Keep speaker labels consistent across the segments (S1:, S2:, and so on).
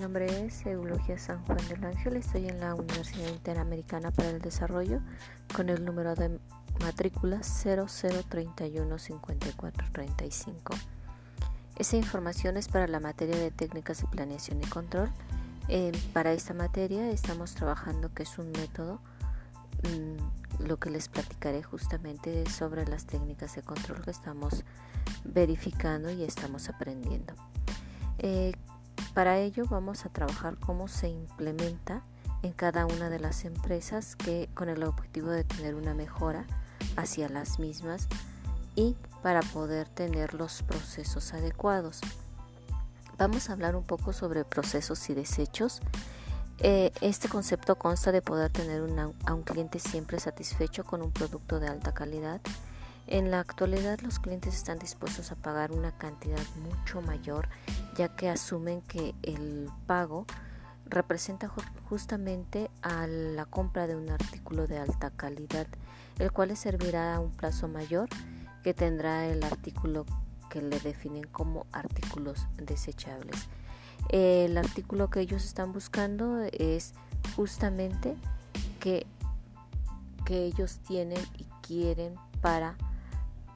S1: nombre es Eulogia San Juan del Ángel, estoy en la Universidad Interamericana para el Desarrollo con el número de matrícula 00315435. Esta información es para la materia de técnicas de planeación y control. Eh, para esta materia estamos trabajando que es un método, mm, lo que les platicaré justamente sobre las técnicas de control que estamos verificando y estamos aprendiendo. Eh, para ello vamos a trabajar cómo se implementa en cada una de las empresas que con el objetivo de tener una mejora hacia las mismas y para poder tener los procesos adecuados. Vamos a hablar un poco sobre procesos y desechos. Eh, este concepto consta de poder tener a un cliente siempre satisfecho con un producto de alta calidad en la actualidad los clientes están dispuestos a pagar una cantidad mucho mayor ya que asumen que el pago representa justamente a la compra de un artículo de alta calidad, el cual les servirá a un plazo mayor que tendrá el artículo que le definen como artículos desechables. El artículo que ellos están buscando es justamente que, que ellos tienen y quieren para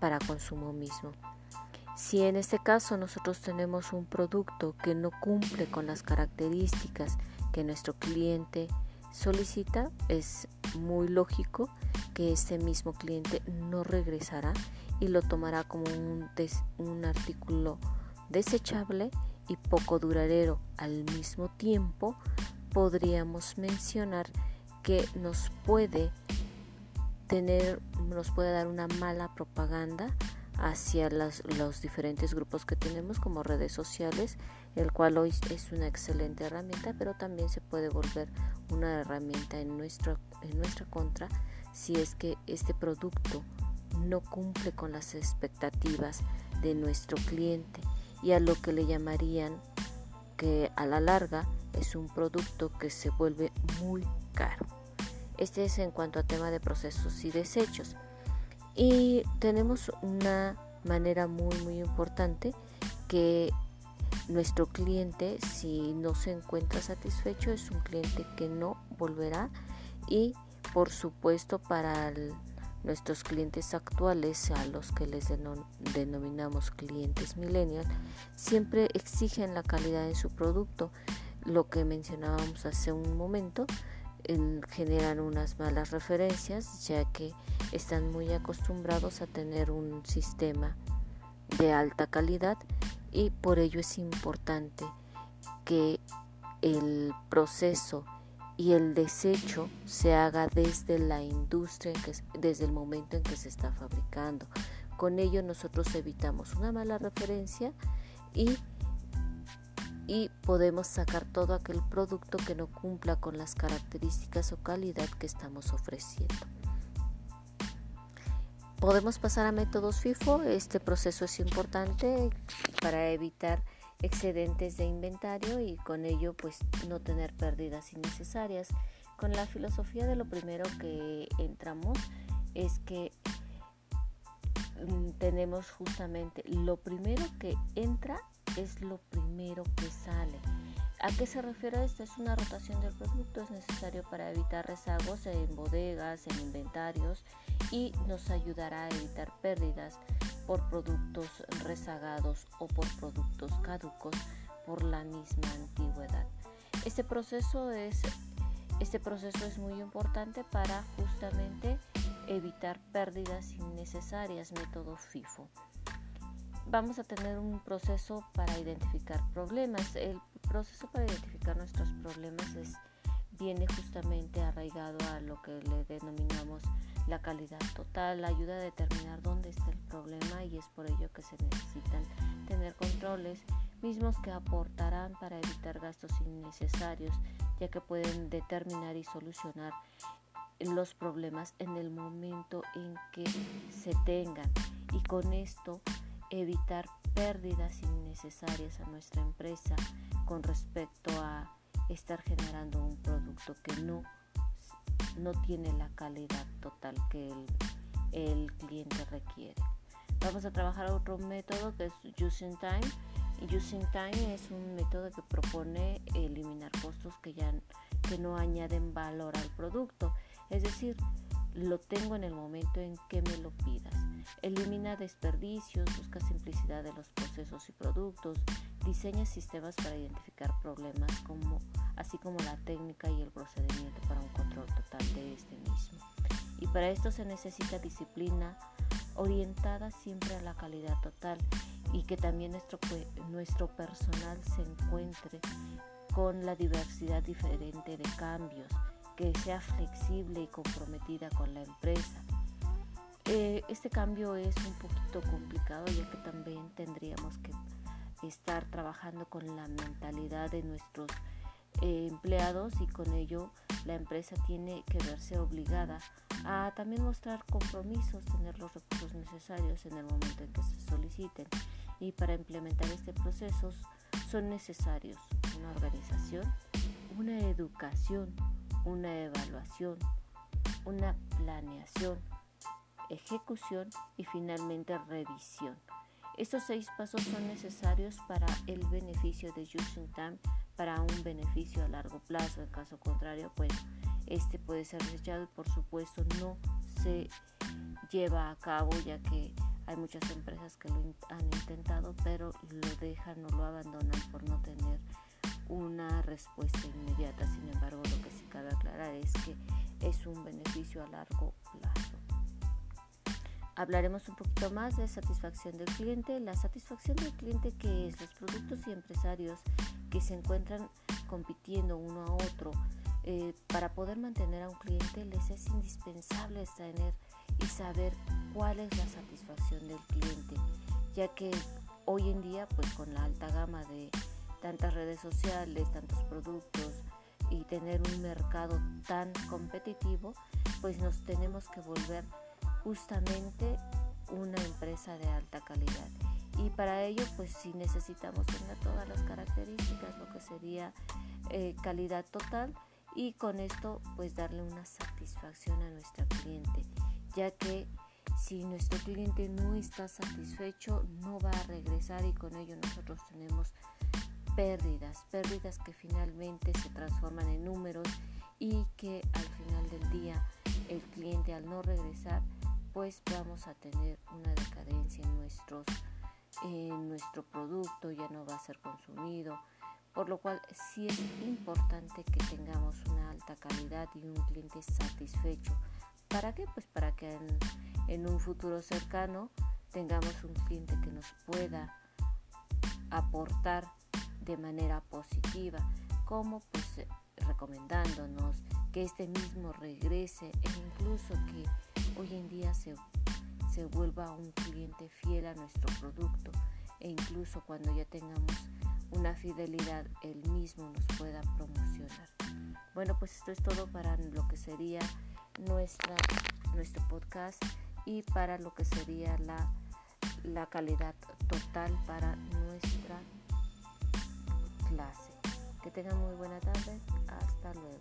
S1: para consumo mismo. Si en este caso nosotros tenemos un producto que no cumple con las características que nuestro cliente solicita, es muy lógico que este mismo cliente no regresará y lo tomará como un, un artículo desechable y poco duradero. Al mismo tiempo, podríamos mencionar que nos puede tener, nos puede dar una mala propaganda hacia los diferentes grupos que tenemos como redes sociales, el cual hoy es una excelente herramienta, pero también se puede volver una herramienta en, nuestra en nuestra contra si es que este producto no cumple con las expectativas de nuestro cliente y a lo que le llamarían que a la larga es un producto que se vuelve muy caro. Este es en cuanto a tema de procesos y desechos. Y tenemos una manera muy muy importante que nuestro cliente si no se encuentra satisfecho es un cliente que no volverá. Y por supuesto para nuestros clientes actuales a los que les denominamos clientes millennial siempre exigen la calidad de su producto. Lo que mencionábamos hace un momento generan unas malas referencias ya que están muy acostumbrados a tener un sistema de alta calidad y por ello es importante que el proceso y el desecho se haga desde la industria, desde el momento en que se está fabricando. Con ello nosotros evitamos una mala referencia y y podemos sacar todo aquel producto que no cumpla con las características o calidad que estamos ofreciendo. Podemos pasar a métodos FIFO, este proceso es importante para evitar excedentes de inventario y con ello pues no tener pérdidas innecesarias. Con la filosofía de lo primero que entramos es que mm, tenemos justamente lo primero que entra es lo primero que sale. ¿A qué se refiere esto? Es una rotación del producto, es necesario para evitar rezagos en bodegas, en inventarios y nos ayudará a evitar pérdidas por productos rezagados o por productos caducos por la misma antigüedad. Este proceso es, este proceso es muy importante para justamente evitar pérdidas innecesarias, método FIFO vamos a tener un proceso para identificar problemas. El proceso para identificar nuestros problemas es, viene justamente arraigado a lo que le denominamos la calidad total, ayuda a determinar dónde está el problema y es por ello que se necesitan tener controles mismos que aportarán para evitar gastos innecesarios, ya que pueden determinar y solucionar los problemas en el momento en que se tengan. Y con esto evitar pérdidas innecesarias a nuestra empresa con respecto a estar generando un producto que no, no tiene la calidad total que el, cliente requiere. Vamos a trabajar otro método que es Using Time. Using Time es un método que propone eliminar costos que ya que no añaden valor al producto, es decir, lo tengo en el momento en que me lo pidas. Elimina desperdicios, busca simplicidad de los procesos y productos, diseña sistemas para identificar problemas así como la técnica y el procedimiento para un control total de este mismo. Y para esto se necesita disciplina orientada siempre a la calidad total y que también nuestro, nuestro personal se encuentre con la diversidad diferente de cambios que sea flexible y comprometida con la empresa. Eh, este cambio es un poquito complicado ya que también tendríamos que estar trabajando con la mentalidad de nuestros eh, empleados y con ello la empresa tiene que verse obligada a también mostrar compromisos, tener los recursos necesarios en el momento en que se soliciten y para implementar este proceso son necesarios una organización, una educación, una evaluación, una planeación, ejecución y finalmente revisión. Estos seis pasos son necesarios para el beneficio de Using Time para un beneficio a largo plazo. En caso contrario, pues este puede ser desechado y por supuesto no se lleva a cabo ya que hay muchas empresas que lo han intentado pero lo dejan o lo abandonan por no tener una respuesta inmediata. Sin embargo, lo que sí cabe aclarar es que es un beneficio a largo plazo. Hablaremos un poquito más de satisfacción del cliente. La satisfacción del cliente que es los productos y empresarios que se encuentran compitiendo uno a otro. Eh, para poder mantener a un cliente les es indispensable tener y saber cuál es la satisfacción del cliente, ya que hoy en día pues con la alta gama de tantas redes sociales, tantos productos y tener un mercado tan competitivo, pues nos tenemos que volver justamente una empresa de alta calidad. Y para ello, pues sí necesitamos tener todas las características, lo que sería eh, calidad total y con esto pues darle una satisfacción a nuestro cliente, ya que si nuestro cliente no está satisfecho no va a regresar y con ello nosotros tenemos pérdidas, pérdidas que finalmente se transforman en números y que al final del día el cliente al no regresar pues vamos a tener una decadencia en, nuestros, en nuestro producto, ya no va a ser consumido, por lo cual sí es importante que tengamos una alta calidad y un cliente satisfecho. ¿Para qué? Pues para que en, en un futuro cercano tengamos un cliente que nos pueda aportar de manera positiva, como pues eh, recomendándonos que este mismo regrese e incluso que hoy en día se, se vuelva un cliente fiel a nuestro producto e incluso cuando ya tengamos una fidelidad, el mismo nos pueda promocionar. Bueno, pues esto es todo para lo que sería nuestra, nuestro podcast y para lo que sería la, la calidad total para nuestra Que tengan muy buena tarde. Hasta luego.